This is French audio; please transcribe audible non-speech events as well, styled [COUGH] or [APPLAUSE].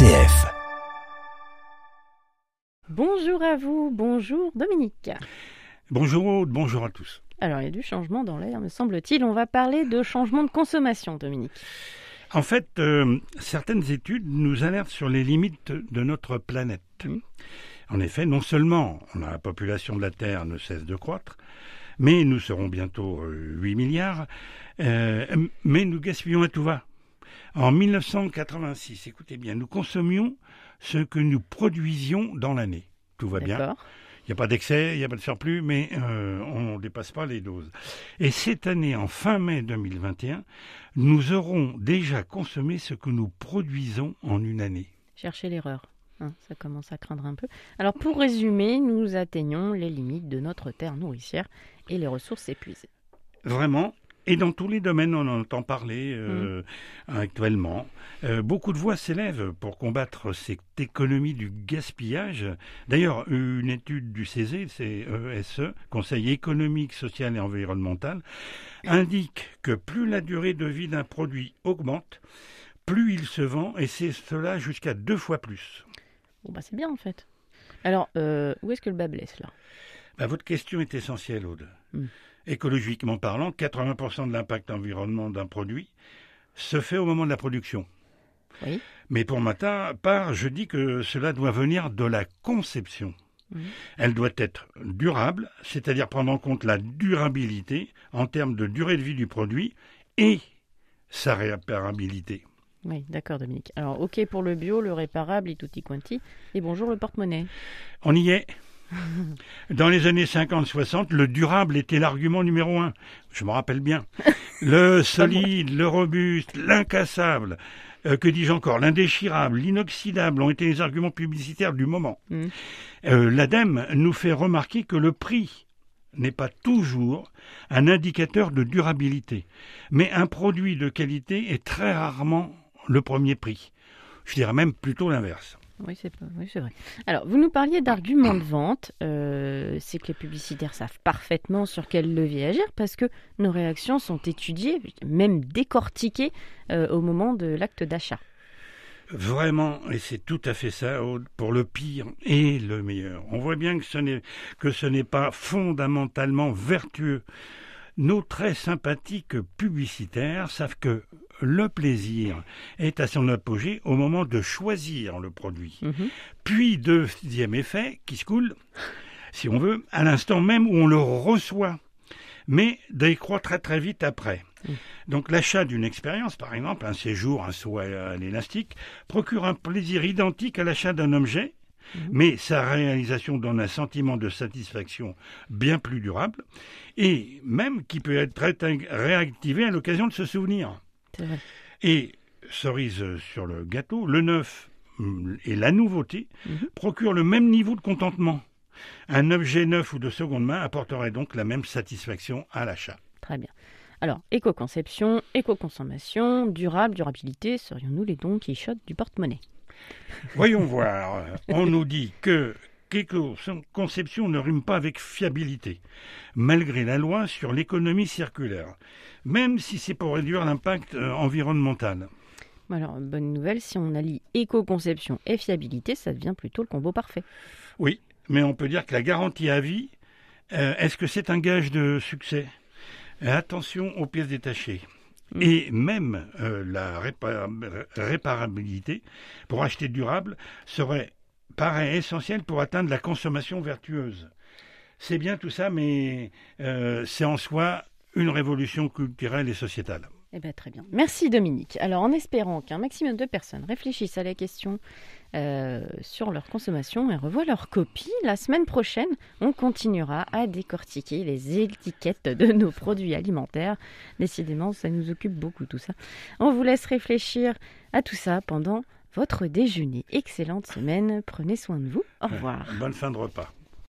RCF. Bonjour à vous, bonjour Dominique. Bonjour Aude, bonjour à tous. Alors il y a du changement dans l'air, me semble-t-il. On va parler de changement de consommation, Dominique. En fait, euh, certaines études nous alertent sur les limites de notre planète. En effet, non seulement la population de la Terre ne cesse de croître, mais nous serons bientôt 8 milliards, euh, mais nous gaspillons à tout va. En 1986, écoutez bien, nous consommions ce que nous produisions dans l'année. Tout va bien. Il n'y a pas d'excès, il n'y a pas de surplus, mais euh, on ne dépasse pas les doses. Et cette année, en fin mai 2021, nous aurons déjà consommé ce que nous produisons en une année. Cherchez l'erreur. Hein, ça commence à craindre un peu. Alors pour résumer, nous atteignons les limites de notre terre nourricière et les ressources s'épuisent. Vraiment, et dans tous les domaines, on en entend parler euh, mm. actuellement. Euh, beaucoup de voix s'élèvent pour combattre cette économie du gaspillage. D'ailleurs, une étude du CESE, c'est ESE, Conseil économique, social et environnemental, indique que plus la durée de vie d'un produit augmente, plus il se vend, et c'est cela jusqu'à deux fois plus. Bon, bah c'est bien en fait. Alors, euh, où est-ce que le bas blesse là? Bah, Votre question est essentielle, Aude. Mm. Écologiquement parlant, 80% de l'impact environnement d'un produit se fait au moment de la production. Oui. Mais pour ma part, je dis que cela doit venir de la conception. Mm. Elle doit être durable, c'est-à-dire prendre en compte la durabilité en termes de durée de vie du produit et sa réparabilité. Oui, d'accord Dominique. Alors, ok pour le bio, le réparable et tutti quanti. Et bonjour le porte-monnaie. On y est. Dans les années 50-60, le durable était l'argument numéro un. Je me rappelle bien. [LAUGHS] Le solide, le robuste, l'incassable, euh, que dis-je encore, l'indéchirable, l'inoxydable ont été les arguments publicitaires du moment. Mm. Euh, L'ADEME nous fait remarquer que le prix n'est pas toujours un indicateur de durabilité, mais un produit de qualité est très rarement le premier prix. Je dirais même plutôt l'inverse. Oui, c'est vrai. Alors, vous nous parliez d'arguments de vente. Euh, c'est que les publicitaires savent parfaitement sur quel levier agir parce que nos réactions sont étudiées, même décortiquées euh, au moment de l'acte d'achat. Vraiment, et c'est tout à fait ça, pour le pire et le meilleur. On voit bien que ce n'est pas fondamentalement vertueux. Nos très sympathiques publicitaires savent que le plaisir est à son apogée au moment de choisir le produit. Mhm. Puis, deuxième effet qui se coule, si on veut, à l'instant même où on le reçoit, mais décroît très très vite après. Mhm. Donc l'achat d'une expérience, par exemple, un séjour, un saut à l'élastique, procure un plaisir identique à l'achat d'un objet, mhm. mais sa réalisation donne un sentiment de satisfaction bien plus durable, et même qui peut être réactivé à l'occasion de se souvenir. Et cerise sur le gâteau, le neuf mm, et la nouveauté mhm. procurent le même niveau de contentement. Un objet neuf ou de seconde main apporterait donc la même satisfaction à l'achat. Très bien. Alors, éco-conception, éco-consommation, durable, durabilité, serions-nous les dons qui chotent du porte-monnaie? Voyons voir. On nous dit que éco-conception ne rime pas avec fiabilité, malgré la loi sur l'économie circulaire même si c'est pour réduire l'impact euh, environnemental. Alors, bonne nouvelle, si on allie éco-conception et fiabilité, ça devient plutôt le combo parfait. Oui, mais on peut dire que la garantie à vie, euh, est-ce que c'est un gage de succès? Attention aux pièces détachées. Mm. Et même euh, la réparabilité pour acheter durable serait, paraît essentiel pour atteindre la consommation vertueuse. C'est bien tout ça, mais c'est en soi une révolution culturelle et sociétale. Eh bien, très bien. Merci Dominique. Alors, en espérant qu'un maximum de personnes réfléchissent à la question euh, sur leur consommation et revoient leur copie, la semaine prochaine, on continuera à décortiquer les étiquettes de nos produits alimentaires. Décidément, ça nous occupe beaucoup tout ça. On vous laisse réfléchir à tout ça pendant votre déjeuner. Excellente semaine. Prenez soin de vous. Au revoir. Bonne fin de repas.